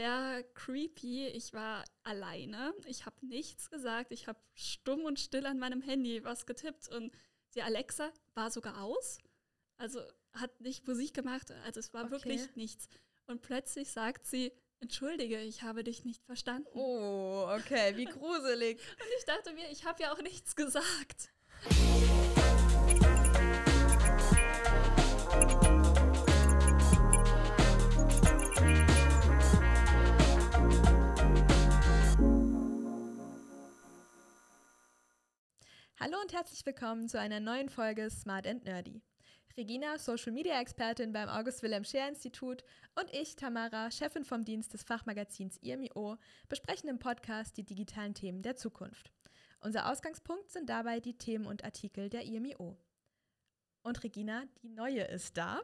sehr creepy. Ich war alleine. Ich habe nichts gesagt. Ich habe stumm und still an meinem Handy was getippt und die Alexa war sogar aus. Also hat nicht Musik gemacht. Also es war okay. wirklich nichts. Und plötzlich sagt sie, Entschuldige, ich habe dich nicht verstanden. Oh, okay, wie gruselig. und ich dachte mir, ich habe ja auch nichts gesagt. Hallo und herzlich willkommen zu einer neuen Folge Smart and Nerdy. Regina, Social Media Expertin beim August Wilhelm Scheer Institut und ich, Tamara, Chefin vom Dienst des Fachmagazins IMIO, besprechen im Podcast die digitalen Themen der Zukunft. Unser Ausgangspunkt sind dabei die Themen und Artikel der IMIO. Und Regina, die neue ist da.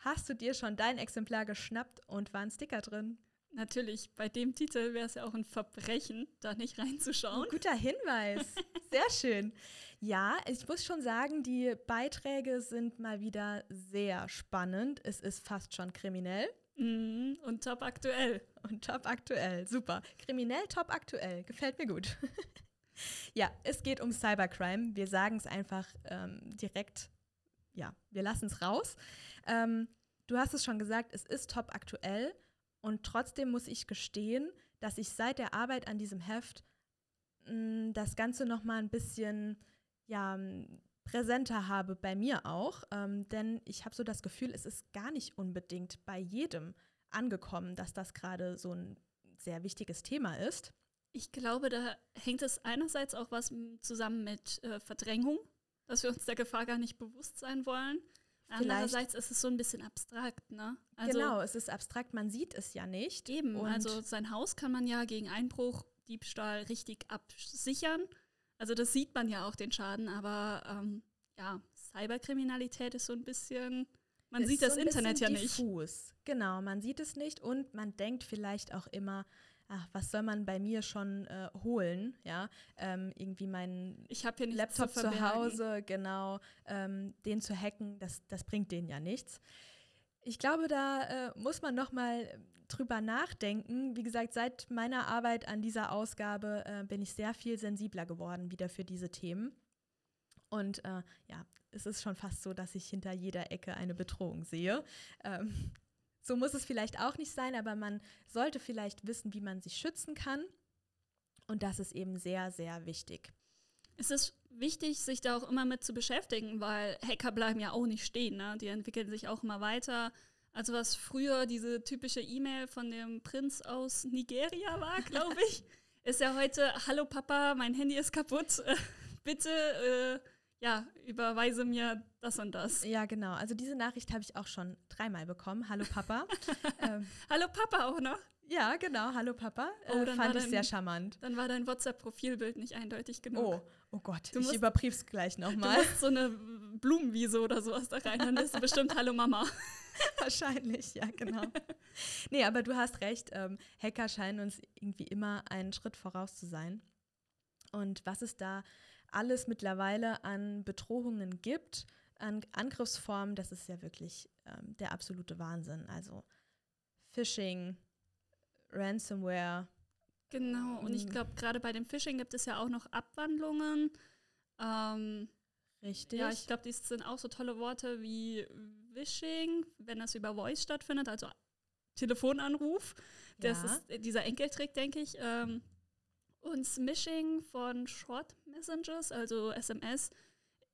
Hast du dir schon dein Exemplar geschnappt und war ein Sticker drin? Natürlich, bei dem Titel wäre es ja auch ein Verbrechen, da nicht reinzuschauen. Guter Hinweis. Sehr schön. Ja, ich muss schon sagen, die Beiträge sind mal wieder sehr spannend. Es ist fast schon kriminell. Mm, und top aktuell. Und top aktuell. Super. Kriminell top aktuell. Gefällt mir gut. ja, es geht um Cybercrime. Wir sagen es einfach ähm, direkt. Ja, wir lassen es raus. Ähm, du hast es schon gesagt, es ist top aktuell. Und trotzdem muss ich gestehen, dass ich seit der Arbeit an diesem Heft mh, mm, das Ganze noch mal ein bisschen ja, präsenter habe bei mir auch. Ähm, denn ich habe so das Gefühl, es ist gar nicht unbedingt bei jedem angekommen, dass das gerade so ein sehr wichtiges Thema ist. Ich glaube, da hängt es einerseits auch was zusammen mit äh, Verdrängung, dass wir uns der Gefahr gar nicht bewusst sein wollen. Andererseits ist es so ein bisschen abstrakt, ne? Also, genau, es ist abstrakt, man sieht es ja nicht. Eben, also sein Haus kann man ja gegen Einbruch, Diebstahl richtig absichern. Also das sieht man ja auch den Schaden, aber ähm, ja, Cyberkriminalität ist so ein bisschen, man sieht das so Internet ja nicht. Diffus. Genau, man sieht es nicht und man denkt vielleicht auch immer, ach, was soll man bei mir schon äh, holen? Ja, ähm, irgendwie meinen Laptop zu, zu, Hause, genau, ähm, den zu hacken, das, das bringt denen ja nichts. Ich glaube, da äh, muss man noch mal drüber nachdenken. Wie gesagt, seit meiner Arbeit an dieser Ausgabe äh, bin ich sehr viel sensibler geworden wieder für diese Themen. Und äh, ja, es ist schon fast so, dass ich hinter jeder Ecke eine Bedrohung sehe. Ähm, so muss es vielleicht auch nicht sein, aber man sollte vielleicht wissen, wie man sich schützen kann. Und das ist eben sehr, sehr wichtig. Es ist wichtig, sich da auch immer mit zu beschäftigen, weil Hacker bleiben ja auch nicht stehen. Ne? Die entwickeln sich auch immer weiter. Also was früher diese typische E-Mail von dem Prinz aus Nigeria war, glaube ich, ist ja heute, hallo Papa, mein Handy ist kaputt. Bitte äh, ja, überweise mir das und das. Ja, genau. Also diese Nachricht habe ich auch schon dreimal bekommen. Hallo Papa. ähm, Hallo Papa auch noch? Ja, genau. Hallo Papa. Oh, äh, fand ich dein, sehr charmant. Dann war dein WhatsApp-Profilbild nicht eindeutig genug. Oh, oh Gott. Du ich überprüfe es gleich nochmal. Du musst so eine Blumenwiese oder sowas da rein. Dann ist du bestimmt Hallo Mama. Wahrscheinlich, ja, genau. nee, aber du hast recht. Ähm, Hacker scheinen uns irgendwie immer einen Schritt voraus zu sein. Und was es da alles mittlerweile an Bedrohungen gibt, an Angriffsformen, das ist ja wirklich ähm, der absolute Wahnsinn. Also Phishing, Ransomware. Genau, und ich mm. glaube, gerade bei dem Phishing gibt es ja auch noch Abwandlungen. Ähm, Richtig. Ja, ich glaube, dies sind auch so tolle Worte wie Wishing, wenn das über Voice stattfindet, also Telefonanruf. Das ja. ist dieser Enkeltrick, denke ich. Ähm, und Smishing von Short Messages, also SMS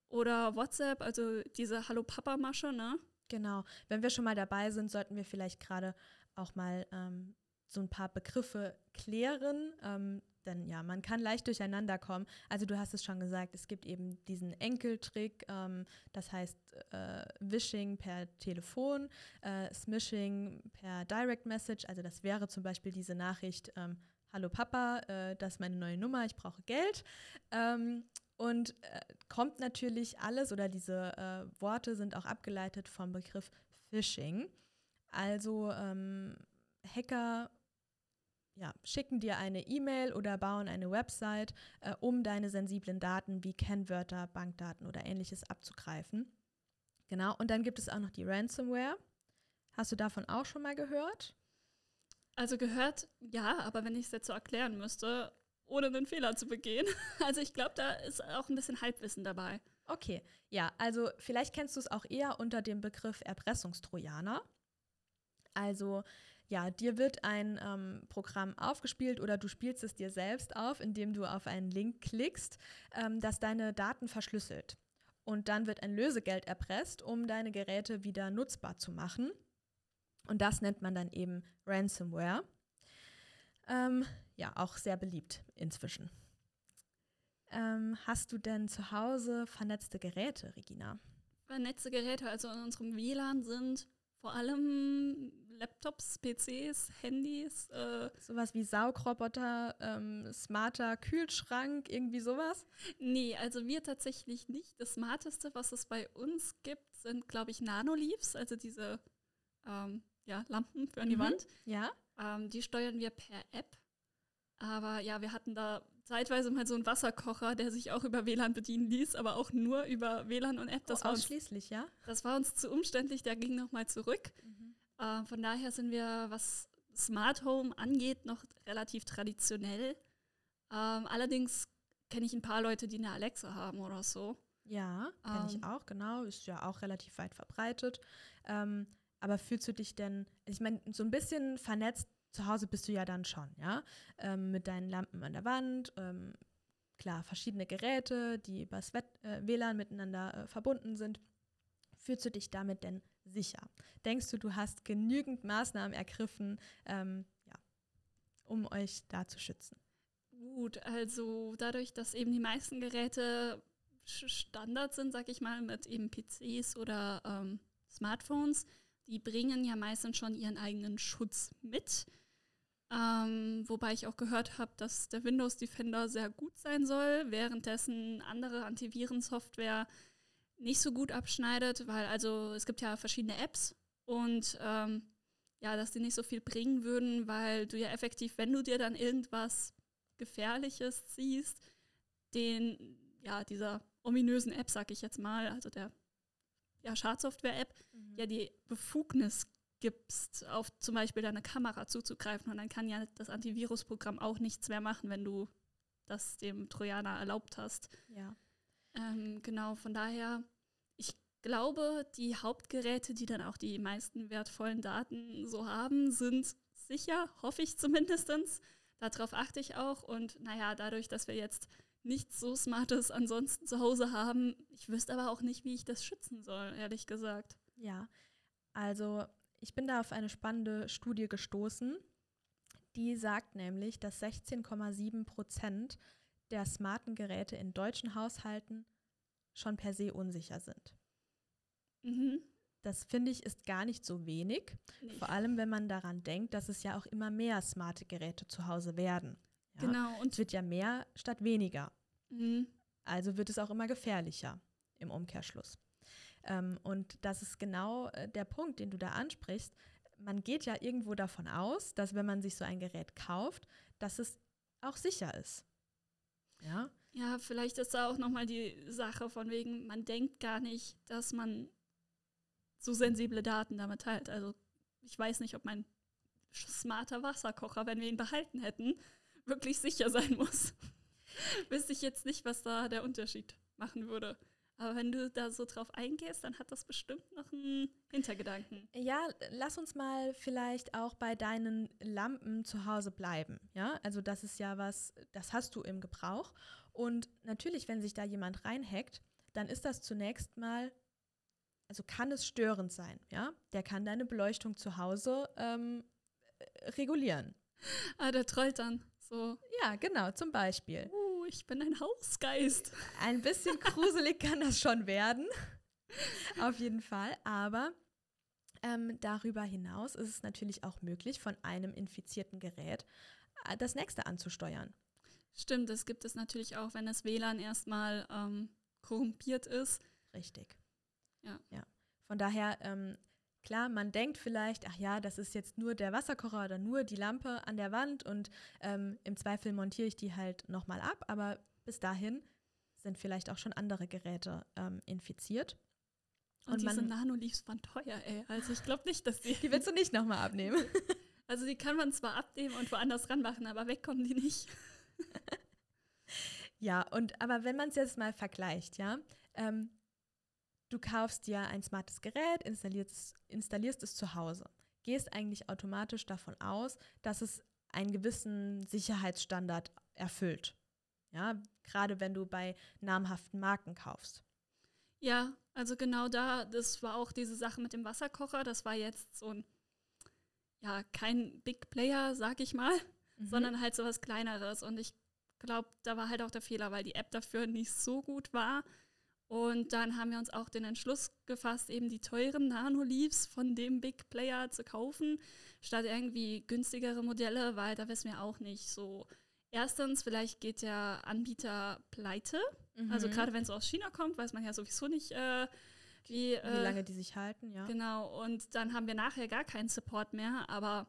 oder WhatsApp, also diese Hallo Papa Masche, ne? Genau. Wenn wir schon mal dabei sind, sollten wir vielleicht gerade auch mal ähm, so ein paar Begriffe klären. Ähm, denn ja, man kann leicht durcheinander kommen. Also du hast es schon gesagt, es gibt eben diesen Enkeltrick, ähm, das heißt äh, Wishing per Telefon, äh, Smishing per Direct Message, also das wäre zum Beispiel diese Nachricht, ähm, Hallo Papa, äh, das ist meine neue Nummer, ich brauche Geld. Ähm, und äh, kommt natürlich alles oder diese äh, Worte sind auch abgeleitet vom Begriff Phishing. Also ähm, Hacker ja, schicken dir eine E-Mail oder bauen eine Website, äh, um deine sensiblen Daten wie Kennwörter, Bankdaten oder ähnliches abzugreifen. Genau, und dann gibt es auch noch die Ransomware. Hast du davon auch schon mal gehört? Also gehört, ja, aber wenn ich es jetzt so erklären müsste, ohne einen Fehler zu begehen. Also ich glaube, da ist auch ein bisschen Halbwissen dabei. Okay, ja, also vielleicht kennst du es auch eher unter dem Begriff Erpressungstrojaner. Also ja, dir wird ein ähm, Programm aufgespielt oder du spielst es dir selbst auf, indem du auf einen Link klickst, ähm, das deine Daten verschlüsselt. Und dann wird ein Lösegeld erpresst, um deine Geräte wieder nutzbar zu machen. Und das nennt man dann eben Ransomware. Ähm, ja, auch sehr beliebt inzwischen. Ähm, hast du denn zu Hause vernetzte Geräte, Regina? Vernetzte Geräte, also in unserem WLAN sind vor allem Laptops, PCs, Handys. Äh sowas wie Saugroboter, ähm, smarter Kühlschrank, irgendwie sowas? Nee, also wir tatsächlich nicht. Das Smarteste, was es bei uns gibt, sind, glaube ich, Nanoleafs, also diese ähm, ja, Lampen für an die mhm. Wand. Ja. Ähm, die steuern wir per App. Aber ja, wir hatten da zeitweise mal so einen Wasserkocher, der sich auch über WLAN bedienen ließ, aber auch nur über WLAN und App. Das oh, war ausschließlich, uns, ja? Das war uns zu umständlich, der ging nochmal zurück. Mhm. Äh, von daher sind wir, was Smart Home angeht, noch relativ traditionell. Ähm, allerdings kenne ich ein paar Leute, die eine Alexa haben oder so. Ja, kenne ähm, ich auch, genau. Ist ja auch relativ weit verbreitet. Ähm, aber fühlst du dich denn, ich meine, so ein bisschen vernetzt zu Hause bist du ja dann schon, ja? Ähm, mit deinen Lampen an der Wand, ähm, klar, verschiedene Geräte, die über das äh, WLAN miteinander äh, verbunden sind. Fühlst du dich damit denn sicher? Denkst du, du hast genügend Maßnahmen ergriffen, ähm, ja, um euch da zu schützen? Gut, also dadurch, dass eben die meisten Geräte Standard sind, sag ich mal, mit eben PCs oder ähm, Smartphones, die bringen ja meistens schon ihren eigenen Schutz mit. Ähm, wobei ich auch gehört habe, dass der Windows Defender sehr gut sein soll, währenddessen andere Antivirensoftware nicht so gut abschneidet, weil also es gibt ja verschiedene Apps und ähm, ja, dass die nicht so viel bringen würden, weil du ja effektiv, wenn du dir dann irgendwas Gefährliches siehst, den, ja, dieser ominösen App, sag ich jetzt mal, also der ja, Schadsoftware-App, mhm. ja die Befugnis gibst, auf zum Beispiel deine Kamera zuzugreifen. Und dann kann ja das Antivirusprogramm auch nichts mehr machen, wenn du das dem Trojaner erlaubt hast. Ja. Ähm, genau, von daher, ich glaube, die Hauptgeräte, die dann auch die meisten wertvollen Daten so haben, sind sicher, hoffe ich zumindest. Darauf achte ich auch. Und naja, dadurch, dass wir jetzt nichts so Smartes ansonsten zu Hause haben, ich wüsste aber auch nicht, wie ich das schützen soll, ehrlich gesagt. Ja, also ich bin da auf eine spannende Studie gestoßen, die sagt nämlich, dass 16,7 Prozent der smarten Geräte in deutschen Haushalten schon per se unsicher sind. Mhm. Das finde ich ist gar nicht so wenig, nee. vor allem wenn man daran denkt, dass es ja auch immer mehr smarte Geräte zu Hause werden. Ja? Genau. Und es wird ja mehr statt weniger. Mhm. Also wird es auch immer gefährlicher im Umkehrschluss. Ähm, und das ist genau äh, der Punkt, den du da ansprichst. Man geht ja irgendwo davon aus, dass wenn man sich so ein Gerät kauft, dass es auch sicher ist. Ja, ja vielleicht ist da auch nochmal die Sache von wegen, man denkt gar nicht, dass man so sensible Daten damit teilt. Also ich weiß nicht, ob mein smarter Wasserkocher, wenn wir ihn behalten hätten, wirklich sicher sein muss. Wüsste ich jetzt nicht, was da der Unterschied machen würde. Aber wenn du da so drauf eingehst, dann hat das bestimmt noch einen Hintergedanken. Ja, lass uns mal vielleicht auch bei deinen Lampen zu Hause bleiben. Ja, also das ist ja was, das hast du im Gebrauch. Und natürlich, wenn sich da jemand reinhackt, dann ist das zunächst mal, also kann es störend sein. Ja, der kann deine Beleuchtung zu Hause ähm, regulieren. Ah, der trollt dann so. Ja, genau, zum Beispiel. Uh ich bin ein Hausgeist. Ein bisschen gruselig kann das schon werden. Auf jeden Fall. Aber ähm, darüber hinaus ist es natürlich auch möglich, von einem infizierten Gerät äh, das nächste anzusteuern. Stimmt, das gibt es natürlich auch, wenn das WLAN erstmal ähm, korrumpiert ist. Richtig. Ja. ja. Von daher ähm, Klar, man denkt vielleicht, ach ja, das ist jetzt nur der Wasserkocher oder nur die Lampe an der Wand und ähm, im Zweifel montiere ich die halt nochmal ab, aber bis dahin sind vielleicht auch schon andere Geräte ähm, infiziert. Und, und diese Nanoleafs waren teuer, ey. Also ich glaube nicht, dass die. Die willst du nicht nochmal abnehmen. Also die kann man zwar abnehmen und woanders ranmachen, aber wegkommen die nicht. ja, und aber wenn man es jetzt mal vergleicht, ja, ähm, du kaufst dir ein smartes Gerät, installierst, installierst es zu Hause, gehst eigentlich automatisch davon aus, dass es einen gewissen Sicherheitsstandard erfüllt. Ja, gerade wenn du bei namhaften Marken kaufst. Ja, also genau da, das war auch diese Sache mit dem Wasserkocher. Das war jetzt so ein, ja, kein Big Player, sag ich mal, mhm. sondern halt so was Kleineres. Und ich glaube, da war halt auch der Fehler, weil die App dafür nicht so gut war. Und dann haben wir uns auch den Entschluss gefasst, eben die teuren Nano-Leaves von dem Big Player zu kaufen, statt irgendwie günstigere Modelle, weil da wissen wir auch nicht so. Erstens, vielleicht geht der Anbieter pleite. Mhm. Also gerade wenn es aus China kommt, weiß man ja sowieso nicht, äh, wie, wie äh, lange die sich halten, ja. Genau, und dann haben wir nachher gar keinen Support mehr. Aber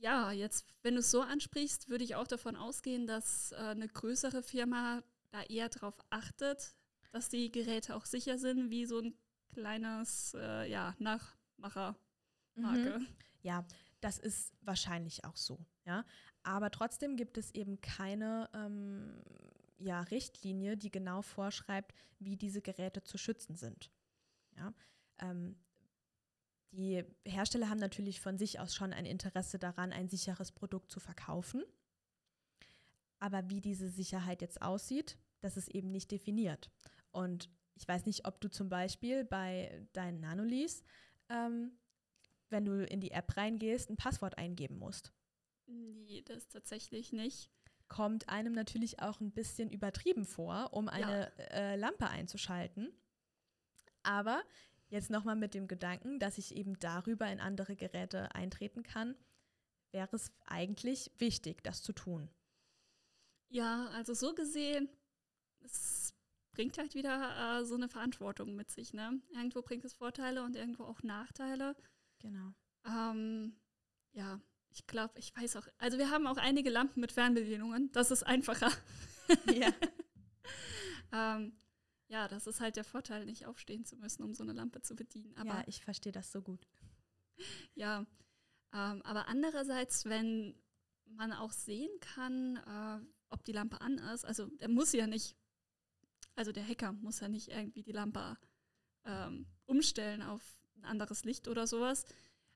ja, jetzt, wenn du es so ansprichst, würde ich auch davon ausgehen, dass äh, eine größere Firma da eher darauf achtet, dass die Geräte auch sicher sind, wie so ein kleines äh, ja, Nachmachermarke. Mhm. Ja, das ist wahrscheinlich auch so, ja. Aber trotzdem gibt es eben keine ähm, ja, Richtlinie, die genau vorschreibt, wie diese Geräte zu schützen sind. Ja. Ähm, die Hersteller haben natürlich von sich aus schon ein Interesse daran, ein sicheres Produkt zu verkaufen. Aber wie diese Sicherheit jetzt aussieht, das ist eben nicht definiert. Und ich weiß nicht, ob du zum Beispiel bei deinen Nanolis, ähm, wenn du in die App reingehst, ein Passwort eingeben musst. Nee, das tatsächlich nicht. Kommt einem natürlich auch ein bisschen übertrieben vor, um eine ja. äh, Lampe einzuschalten. Aber jetzt nochmal mit dem Gedanken, dass ich eben darüber in andere Geräte eintreten kann, wäre es eigentlich wichtig, das zu tun. Ja, also so gesehen, es bringt halt wieder äh, so eine Verantwortung mit sich. Ne? Irgendwo bringt es Vorteile und irgendwo auch Nachteile. Genau. Ähm, ja, ich glaube, ich weiß auch. Also wir haben auch einige Lampen mit Fernbedienungen. Das ist einfacher. Ja. ähm, ja, das ist halt der Vorteil, nicht aufstehen zu müssen, um so eine Lampe zu bedienen. Aber, ja, ich verstehe das so gut. Ja, ähm, aber andererseits, wenn man auch sehen kann, äh, ob die Lampe an ist, also der muss ja nicht also der Hacker muss ja nicht irgendwie die Lampe ähm, umstellen auf ein anderes Licht oder sowas.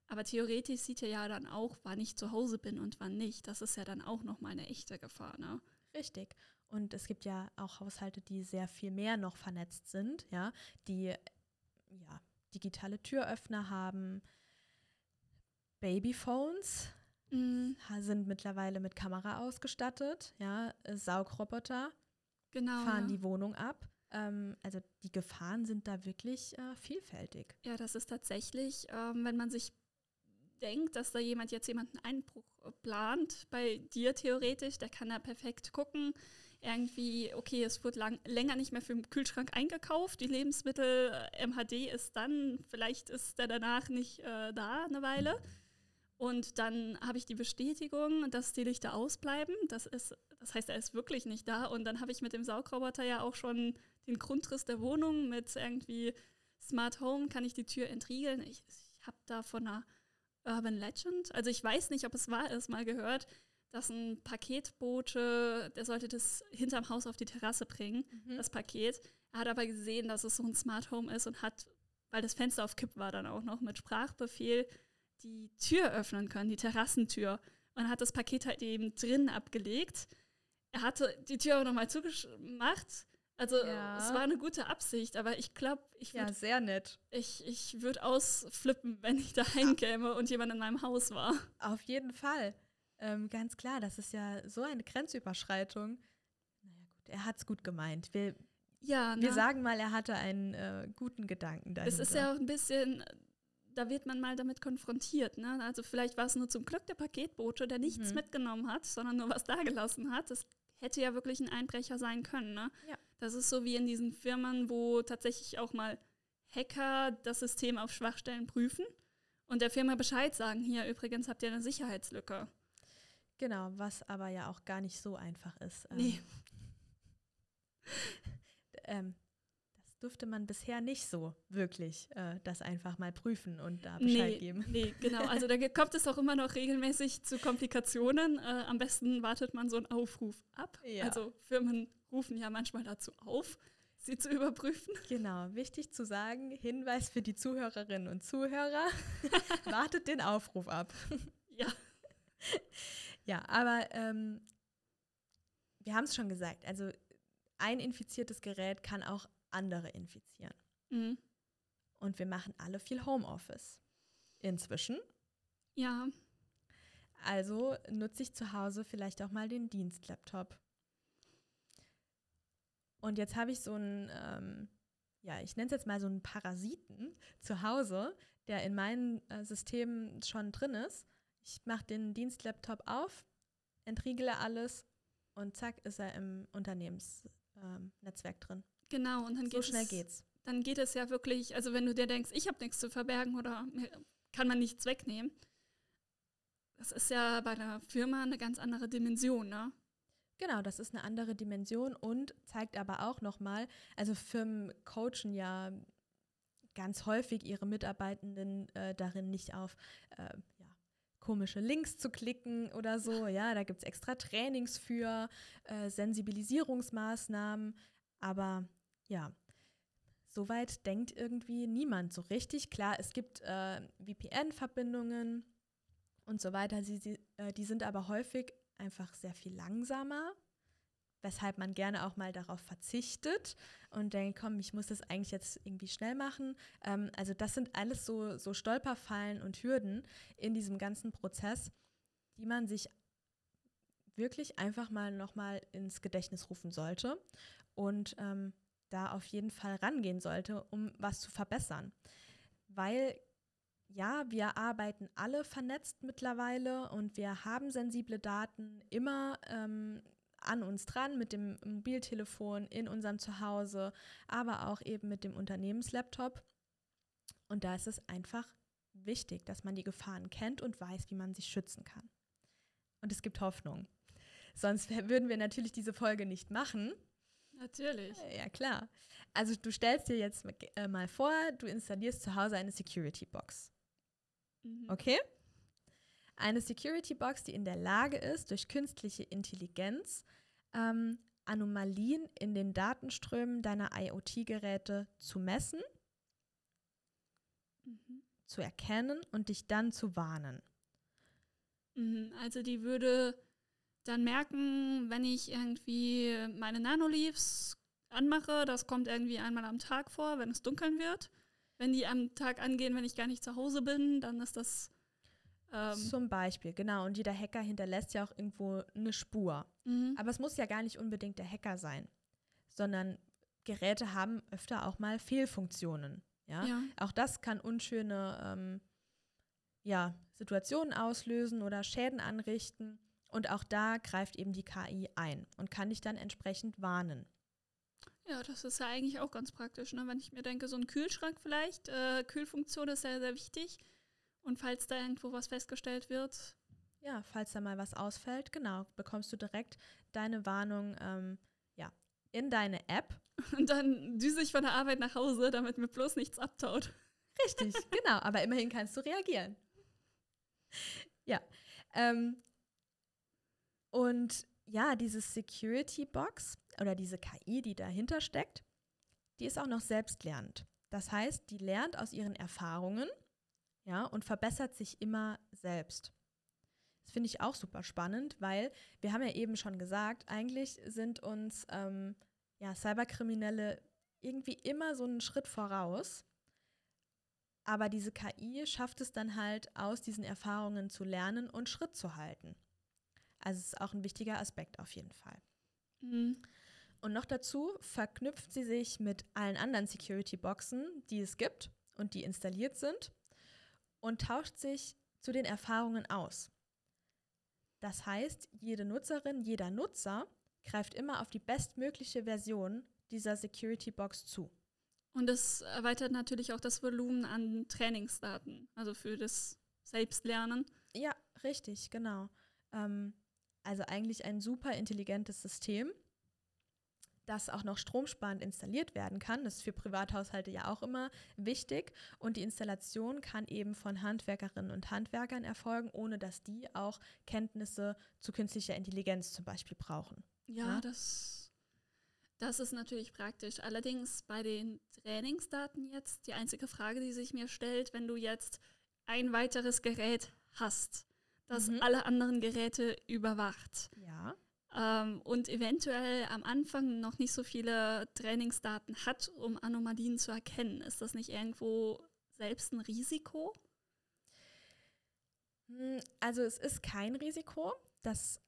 Aber theoretisch sieht er ja dann auch, wann ich zu Hause bin und wann nicht. Das ist ja dann auch nochmal eine echte Gefahr, ne? Richtig. Und es gibt ja auch Haushalte, die sehr viel mehr noch vernetzt sind, ja, die ja, digitale Türöffner haben, Babyphones mhm. sind mittlerweile mit Kamera ausgestattet, ja, Saugroboter genau, fahren ja. die Wohnung ab. Ähm, also die Gefahren sind da wirklich äh, vielfältig. Ja, das ist tatsächlich, ähm, wenn man sich denkt, dass da jemand jetzt jemanden Einbruch äh, plant, bei dir theoretisch, der kann da perfekt gucken. Irgendwie, okay, es wird lang, länger nicht mehr für den Kühlschrank eingekauft, die Lebensmittel äh, MHD ist dann, vielleicht ist der danach nicht äh, da eine Weile. Und dann habe ich die Bestätigung, dass die Lichter ausbleiben. Das, ist, das heißt, er ist wirklich nicht da. Und dann habe ich mit dem Saugroboter ja auch schon den Grundriss der Wohnung mit irgendwie Smart Home, kann ich die Tür entriegeln. Ich, ich habe da von einer Urban Legend, also ich weiß nicht, ob es wahr ist, mal gehört, dass ein Paketbote, der sollte das hinterm Haus auf die Terrasse bringen, mhm. das Paket. Er hat aber gesehen, dass es so ein Smart Home ist und hat, weil das Fenster auf Kipp war dann auch noch, mit Sprachbefehl die Tür öffnen können, die Terrassentür. Und hat das Paket halt eben drin abgelegt. Er hatte die Tür auch nochmal zugemacht. Also ja. es war eine gute Absicht, aber ich glaube, ich würde. Ja, sehr nett. Ich, ich würde ausflippen, wenn ich da heimkäme und jemand in meinem Haus war. Auf jeden Fall. Ähm, ganz klar, das ist ja so eine Grenzüberschreitung. Naja, gut, er hat es gut gemeint. Wir, ja, wir ne? sagen mal, er hatte einen äh, guten Gedanken dahinter. Es ist ja auch ein bisschen da wird man mal damit konfrontiert. Ne? Also vielleicht war es nur zum Glück der Paketbote, der nichts mhm. mitgenommen hat, sondern nur was dagelassen hat. Das hätte ja wirklich ein Einbrecher sein können. Ne? Ja. Das ist so wie in diesen Firmen, wo tatsächlich auch mal Hacker das System auf Schwachstellen prüfen und der Firma Bescheid sagen, hier übrigens habt ihr eine Sicherheitslücke. Genau, was aber ja auch gar nicht so einfach ist. Nee. ähm, dürfte man bisher nicht so wirklich äh, das einfach mal prüfen und da Bescheid nee, geben. Nee, genau. Also da kommt es auch immer noch regelmäßig zu Komplikationen. Äh, am besten wartet man so einen Aufruf ab. Ja. Also Firmen rufen ja manchmal dazu auf, sie zu überprüfen. Genau, wichtig zu sagen, Hinweis für die Zuhörerinnen und Zuhörer, wartet den Aufruf ab. Ja. Ja, aber ähm, wir haben es schon gesagt, also ein infiziertes Gerät kann auch andere infizieren. Mhm. Und wir machen alle viel Homeoffice. Inzwischen. Ja. Also nutze ich zu Hause vielleicht auch mal den Dienstlaptop. Und jetzt habe ich so einen, ähm, ja, ich nenne es jetzt mal so einen Parasiten zu Hause, der in meinem äh, System schon drin ist. Ich mache den Dienstlaptop auf, entriegele alles und zack ist er im Unternehmensnetzwerk ähm, drin. Genau, und dann so schnell es, geht's. Dann geht es ja wirklich, also wenn du dir denkst, ich habe nichts zu verbergen oder kann man nichts wegnehmen, das ist ja bei der Firma eine ganz andere Dimension, ne? Genau, das ist eine andere Dimension und zeigt aber auch nochmal, also Firmen coachen ja ganz häufig ihre Mitarbeitenden äh, darin nicht auf äh, komische Links zu klicken oder so. Ja, da gibt es extra Trainings für, äh, Sensibilisierungsmaßnahmen. Aber ja, soweit denkt irgendwie niemand so richtig. Klar, es gibt äh, VPN-Verbindungen und so weiter. Sie, sie, äh, die sind aber häufig einfach sehr viel langsamer weshalb man gerne auch mal darauf verzichtet und denkt, komm, ich muss das eigentlich jetzt irgendwie schnell machen. Ähm, also das sind alles so, so Stolperfallen und Hürden in diesem ganzen Prozess, die man sich wirklich einfach mal nochmal ins Gedächtnis rufen sollte und ähm, da auf jeden Fall rangehen sollte, um was zu verbessern. Weil ja, wir arbeiten alle vernetzt mittlerweile und wir haben sensible Daten immer ähm, an uns dran mit dem Mobiltelefon in unserem Zuhause, aber auch eben mit dem Unternehmenslaptop. Und da ist es einfach wichtig, dass man die Gefahren kennt und weiß, wie man sich schützen kann. Und es gibt Hoffnung. Sonst würden wir natürlich diese Folge nicht machen. Natürlich. Ja, klar. Also du stellst dir jetzt äh, mal vor, du installierst zu Hause eine Security Box. Mhm. Okay? Eine Security Box, die in der Lage ist, durch künstliche Intelligenz ähm, Anomalien in den Datenströmen deiner IoT-Geräte zu messen, mhm. zu erkennen und dich dann zu warnen. Mhm, also die würde dann merken, wenn ich irgendwie meine Nanoleafs anmache, das kommt irgendwie einmal am Tag vor, wenn es dunkeln wird. Wenn die am Tag angehen, wenn ich gar nicht zu Hause bin, dann ist das ähm, Zum Beispiel, genau. Und jeder Hacker hinterlässt ja auch irgendwo eine Spur. Mhm. Aber es muss ja gar nicht unbedingt der Hacker sein, sondern Geräte haben öfter auch mal Fehlfunktionen. Ja? ja. Auch das kann unschöne ähm, ja, Situationen auslösen oder Schäden anrichten. Und auch da greift eben die KI ein und kann dich dann entsprechend warnen. Ja, das ist ja eigentlich auch ganz praktisch. Ne? Wenn ich mir denke, so ein Kühlschrank vielleicht, äh, Kühlfunktion ist ja sehr wichtig. Und falls da irgendwo was festgestellt wird? Ja, falls da mal was ausfällt, genau, bekommst du direkt deine Warnung ähm, ja, in deine App. Und dann düse ich von der Arbeit nach Hause, damit mir bloß nichts abtaut. Richtig, genau, aber immerhin kannst du reagieren. Ja. Ähm, und ja, diese Security Box oder diese KI, die dahinter steckt, die ist auch noch selbstlernend. Das heißt, die lernt aus ihren Erfahrungen ja, und verbessert sich immer selbst. Das finde ich auch super spannend, weil wir haben ja eben schon gesagt, eigentlich sind uns ähm, ja, Cyberkriminelle irgendwie immer so einen Schritt voraus. Aber diese KI schafft es dann halt, aus diesen Erfahrungen zu lernen und Schritt zu halten. Also es ist auch ein wichtiger Aspekt auf jeden Fall. Mhm. Und noch dazu verknüpft sie sich mit allen anderen Security-Boxen, die es gibt und die installiert sind und tauscht sich zu den Erfahrungen aus. Das heißt, jede Nutzerin, jeder Nutzer greift immer auf die bestmögliche Version dieser Security Box zu. Und das erweitert natürlich auch das Volumen an Trainingsdaten, also für das Selbstlernen. Ja, richtig, genau. Ähm, also eigentlich ein super intelligentes System, das auch noch stromsparend installiert werden kann. Das ist für Privathaushalte ja auch immer wichtig. Und die Installation kann eben von Handwerkerinnen und Handwerkern erfolgen, ohne dass die auch Kenntnisse zu künstlicher Intelligenz zum Beispiel brauchen. Ja, ja? das, das ist natürlich praktisch. Allerdings bei den Trainingsdaten jetzt die einzige Frage, die sich mir stellt, wenn du jetzt ein weiteres Gerät hast, das mhm. alle anderen Geräte überwacht. Ja ähm, und eventuell am Anfang noch nicht so viele Trainingsdaten hat, um Anomalien zu erkennen. Ist das nicht irgendwo selbst ein Risiko? Hm, also es ist kein Risiko. Das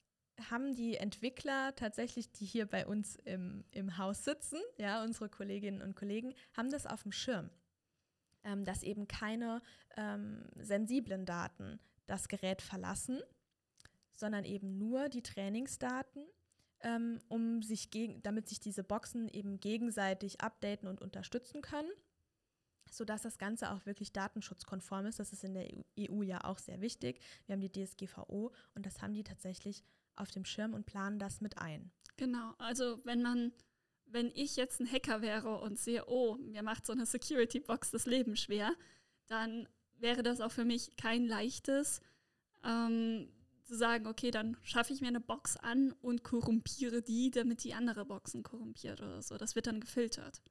haben die Entwickler tatsächlich, die hier bei uns im, im Haus sitzen, ja, unsere Kolleginnen und Kollegen, haben das auf dem Schirm, ähm, dass eben keine ähm, sensiblen Daten das Gerät verlassen sondern eben nur die Trainingsdaten, ähm, um sich gegen, damit sich diese Boxen eben gegenseitig updaten und unterstützen können, sodass das Ganze auch wirklich datenschutzkonform ist. Das ist in der EU ja auch sehr wichtig. Wir haben die DSGVO und das haben die tatsächlich auf dem Schirm und planen das mit ein. Genau, also wenn man, wenn ich jetzt ein Hacker wäre und sehe, oh, mir macht so eine Security Box das Leben schwer, dann wäre das auch für mich kein leichtes, ähm, zu sagen, okay, dann schaffe ich mir eine Box an und korrumpiere die, damit die andere Boxen korrumpiert oder so. Das wird dann gefiltert.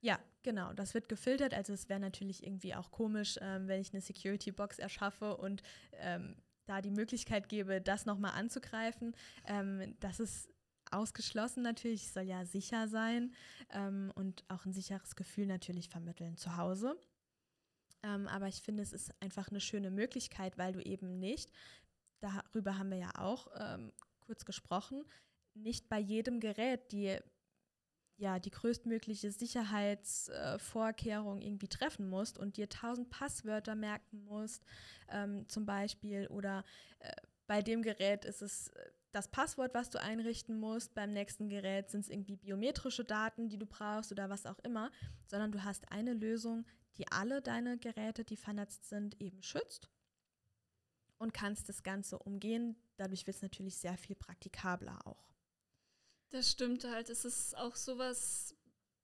Ja, genau, das wird gefiltert. Also es wäre natürlich irgendwie auch komisch, ähm, wenn ich eine Security-Box erschaffe und ähm, da die Möglichkeit gebe, das nochmal anzugreifen. Ähm, das ist ausgeschlossen natürlich, soll ja sicher sein ähm, und auch ein sicheres Gefühl natürlich vermitteln zu Hause. Ähm, aber ich finde, es ist einfach eine schöne Möglichkeit, weil du eben nicht darüber haben wir ja auch ähm, kurz gesprochen, nicht bei jedem Gerät die ja die größtmögliche Sicherheitsvorkehrung äh, irgendwie treffen musst und dir tausend Passwörter merken musst, ähm, zum Beispiel, oder äh, bei dem Gerät ist es äh, das Passwort, was du einrichten musst, beim nächsten Gerät sind es irgendwie biometrische Daten, die du brauchst oder was auch immer, sondern du hast eine Lösung, die alle deine Geräte, die vernetzt sind, eben schützt und kannst das Ganze umgehen. Dadurch wird es natürlich sehr viel praktikabler auch. Das stimmt halt. Es ist auch sowas,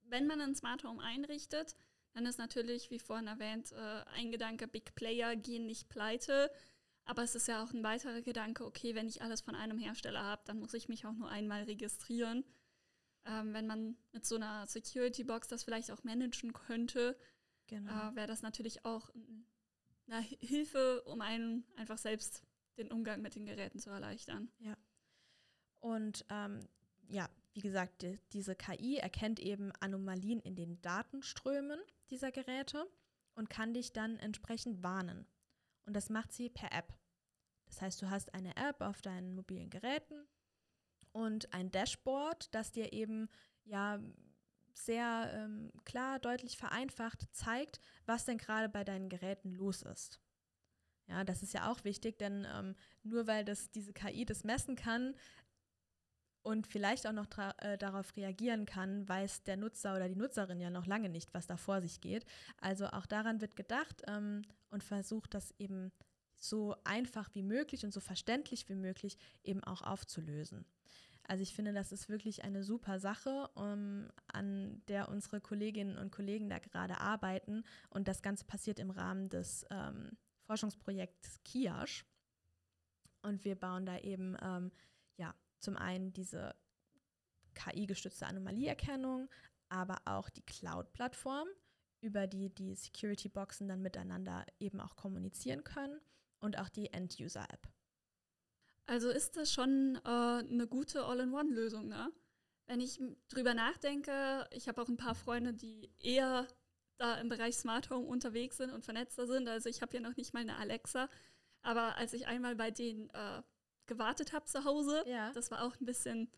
wenn man ein Smart Home einrichtet, dann ist natürlich, wie vorhin erwähnt, äh, ein Gedanke, Big Player gehen nicht pleite. Aber es ist ja auch ein weiterer Gedanke, okay, wenn ich alles von einem Hersteller habe, dann muss ich mich auch nur einmal registrieren. Ähm, wenn man mit so einer Security Box das vielleicht auch managen könnte, genau. äh, wäre das natürlich auch ein na, Hilfe, um einen einfach selbst den Umgang mit den Geräten zu erleichtern. Ja. Und ähm, ja, wie gesagt, die, diese KI erkennt eben Anomalien in den Datenströmen dieser Geräte und kann dich dann entsprechend warnen. Und das macht sie per App. Das heißt, du hast eine App auf deinen mobilen Geräten und ein Dashboard, das dir eben ja sehr ähm, klar, deutlich vereinfacht zeigt, was denn gerade bei deinen Geräten los ist. Ja, das ist ja auch wichtig, denn ähm, nur weil das, diese KI das messen kann und vielleicht auch noch äh, darauf reagieren kann, weiß der Nutzer oder die Nutzerin ja noch lange nicht, was da vor sich geht. Also auch daran wird gedacht ähm, und versucht, das eben so einfach wie möglich und so verständlich wie möglich eben auch aufzulösen. Also ich finde, das ist wirklich eine super Sache, um, an der unsere Kolleginnen und Kollegen da gerade arbeiten. Und das Ganze passiert im Rahmen des ähm, Forschungsprojekts KIASH. Und wir bauen da eben ähm, ja, zum einen diese KI-gestützte Anomalieerkennung, aber auch die Cloud-Plattform, über die die Security-Boxen dann miteinander eben auch kommunizieren können und auch die End-User-App. Also ist das schon äh, eine gute All-in-One-Lösung, ne? Wenn ich drüber nachdenke, ich habe auch ein paar Freunde, die eher da im Bereich Smart Home unterwegs sind und vernetzter sind. Also ich habe ja noch nicht mal eine Alexa. Aber als ich einmal bei denen äh, gewartet habe zu Hause, ja. das war auch ein bisschen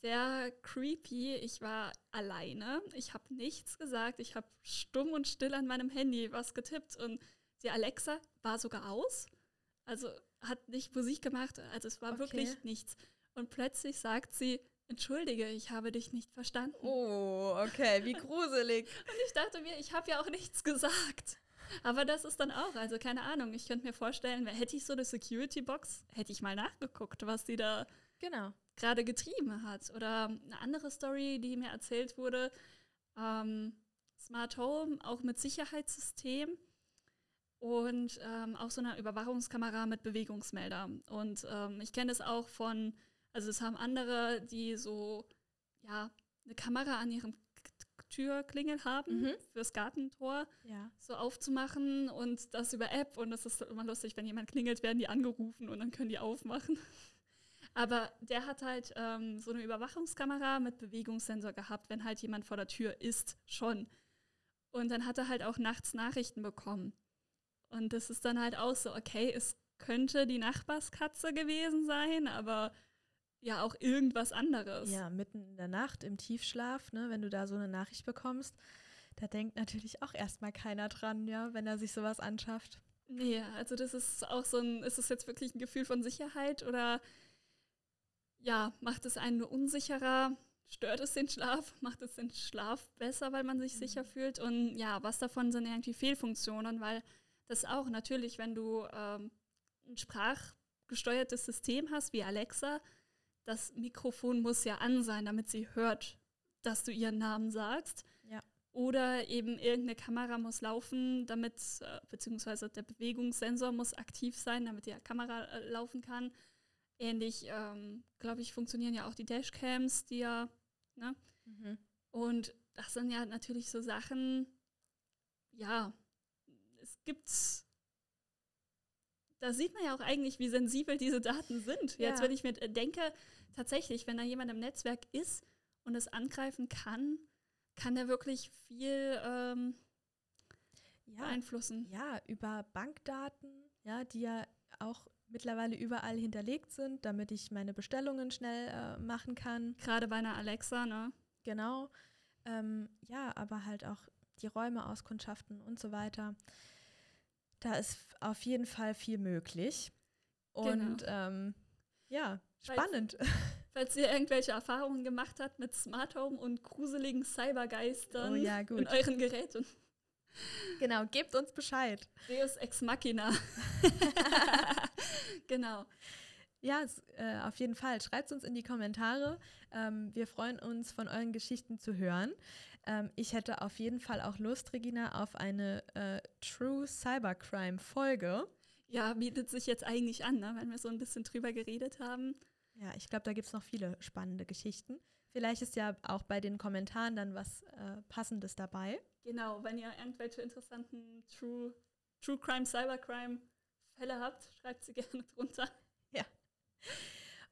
sehr creepy. Ich war alleine. Ich habe nichts gesagt. Ich habe stumm und still an meinem Handy was getippt und die Alexa war sogar aus. Also hat nicht Musik gemacht, also es war okay. wirklich nichts. Und plötzlich sagt sie, entschuldige, ich habe dich nicht verstanden. Oh, okay, wie gruselig. Und ich dachte mir, ich habe ja auch nichts gesagt. Aber das ist dann auch, also keine Ahnung, ich könnte mir vorstellen, hätte ich so eine Security-Box, hätte ich mal nachgeguckt, was die da genau. gerade getrieben hat. Oder eine andere Story, die mir erzählt wurde, ähm, Smart Home, auch mit Sicherheitssystem und ähm, auch so einer Überwachungskamera mit Bewegungsmelder. Und ähm, ich kenne das auch von, also es haben andere, die so, ja, eine Kamera an ihrem Türklingel haben mhm. fürs Gartentor ja. so aufzumachen und das über App und das ist immer lustig, wenn jemand klingelt, werden die angerufen und dann können die aufmachen. Aber der hat halt ähm, so eine Überwachungskamera mit Bewegungssensor gehabt, wenn halt jemand vor der Tür ist, schon. Und dann hat er halt auch nachts Nachrichten bekommen. Und das ist dann halt auch so, okay, es könnte die Nachbarskatze gewesen sein, aber ja auch irgendwas anderes. Ja, mitten in der Nacht im Tiefschlaf, ne, wenn du da so eine Nachricht bekommst, da denkt natürlich auch erstmal keiner dran, ja, wenn er sich sowas anschafft. Nee, also das ist auch so ein, ist es jetzt wirklich ein Gefühl von Sicherheit oder ja, macht es einen nur unsicherer? Stört es den Schlaf? Macht es den Schlaf besser, weil man sich mhm. sicher fühlt? Und ja, was davon sind irgendwie Fehlfunktionen? Weil das auch natürlich, wenn du ähm, ein sprachgesteuertes System hast wie Alexa, das Mikrofon muss ja an sein, damit sie hört, dass du ihren Namen sagst. Ja. Oder eben irgendeine Kamera muss laufen, damit, äh, beziehungsweise der Bewegungssensor muss aktiv sein, damit die Kamera äh, laufen kann. Ähnlich, ähm, glaube ich, funktionieren ja auch die Dashcams, die ja, ne? Mhm. Und das sind ja natürlich so Sachen, ja, es gibt da sieht man ja auch eigentlich, wie sensibel diese Daten sind. Ja. Jetzt, wenn ich mir denke, tatsächlich, wenn da jemand im Netzwerk ist und es angreifen kann, kann der wirklich viel ähm, ja, beeinflussen. Ja, über Bankdaten, ja, die ja auch mittlerweile überall hinterlegt sind, damit ich meine Bestellungen schnell äh, machen kann. Gerade bei einer Alexa, ne? Genau. Ähm, ja, aber halt auch die Räume auskundschaften und so weiter. Da ist auf jeden Fall viel möglich. Und genau. ähm, ja, spannend. Falls, falls, ihr irgendwelche Erfahrungen gemacht habt mit Smart Home und gruseligen Cybergeistern oh, ja, in euren Geräten. Genau, gebt uns Bescheid. Deus Ex Machina. genau. Ja, äh, auf jeden Fall. Schreibt es uns in die Kommentare. Ähm, wir freuen uns, von euren Geschichten zu hören. Ähm, ich hätte auf jeden Fall auch Lust, Regina, auf eine äh, True Cybercrime Folge. Ja, bietet sich jetzt eigentlich an, ne? wenn wir so ein bisschen drüber geredet haben. Ja, ich glaube, da gibt es noch viele spannende Geschichten. Vielleicht ist ja auch bei den Kommentaren dann was äh, Passendes dabei. Genau, wenn ihr irgendwelche interessanten True, True Crime, Cybercrime Fälle habt, schreibt sie gerne drunter. Ja.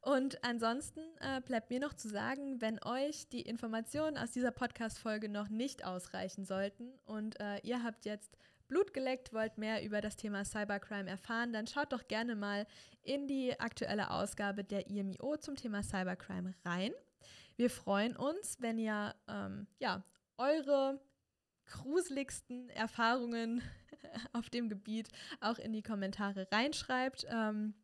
Und ansonsten äh, bleibt mir noch zu sagen, wenn euch die Informationen aus dieser Podcast-Folge noch nicht ausreichen sollten und äh, ihr habt jetzt Blut geleckt, wollt mehr über das Thema Cybercrime erfahren, dann schaut doch gerne mal in die aktuelle Ausgabe der IMIO zum Thema Cybercrime rein. Wir freuen uns, wenn ihr ähm, ja, eure gruseligsten Erfahrungen auf dem Gebiet auch in die Kommentare reinschreibt. Ähm,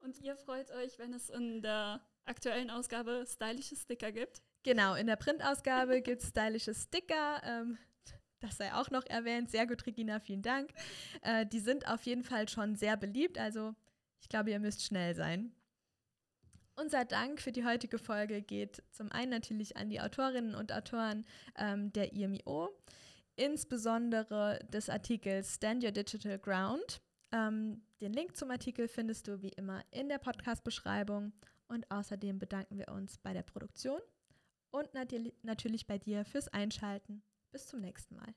und ihr freut euch, wenn es in der aktuellen Ausgabe stylische Sticker gibt? Genau, in der Printausgabe gibt es stylische Sticker. Ähm, das sei auch noch erwähnt. Sehr gut, Regina, vielen Dank. Äh, die sind auf jeden Fall schon sehr beliebt. Also ich glaube, ihr müsst schnell sein. Unser Dank für die heutige Folge geht zum einen natürlich an die Autorinnen und Autoren ähm, der IMIO, insbesondere des Artikels Stand Your Digital Ground. Ähm, den Link zum Artikel findest du wie immer in der Podcast-Beschreibung. Und außerdem bedanken wir uns bei der Produktion und nat natürlich bei dir fürs Einschalten. Bis zum nächsten Mal.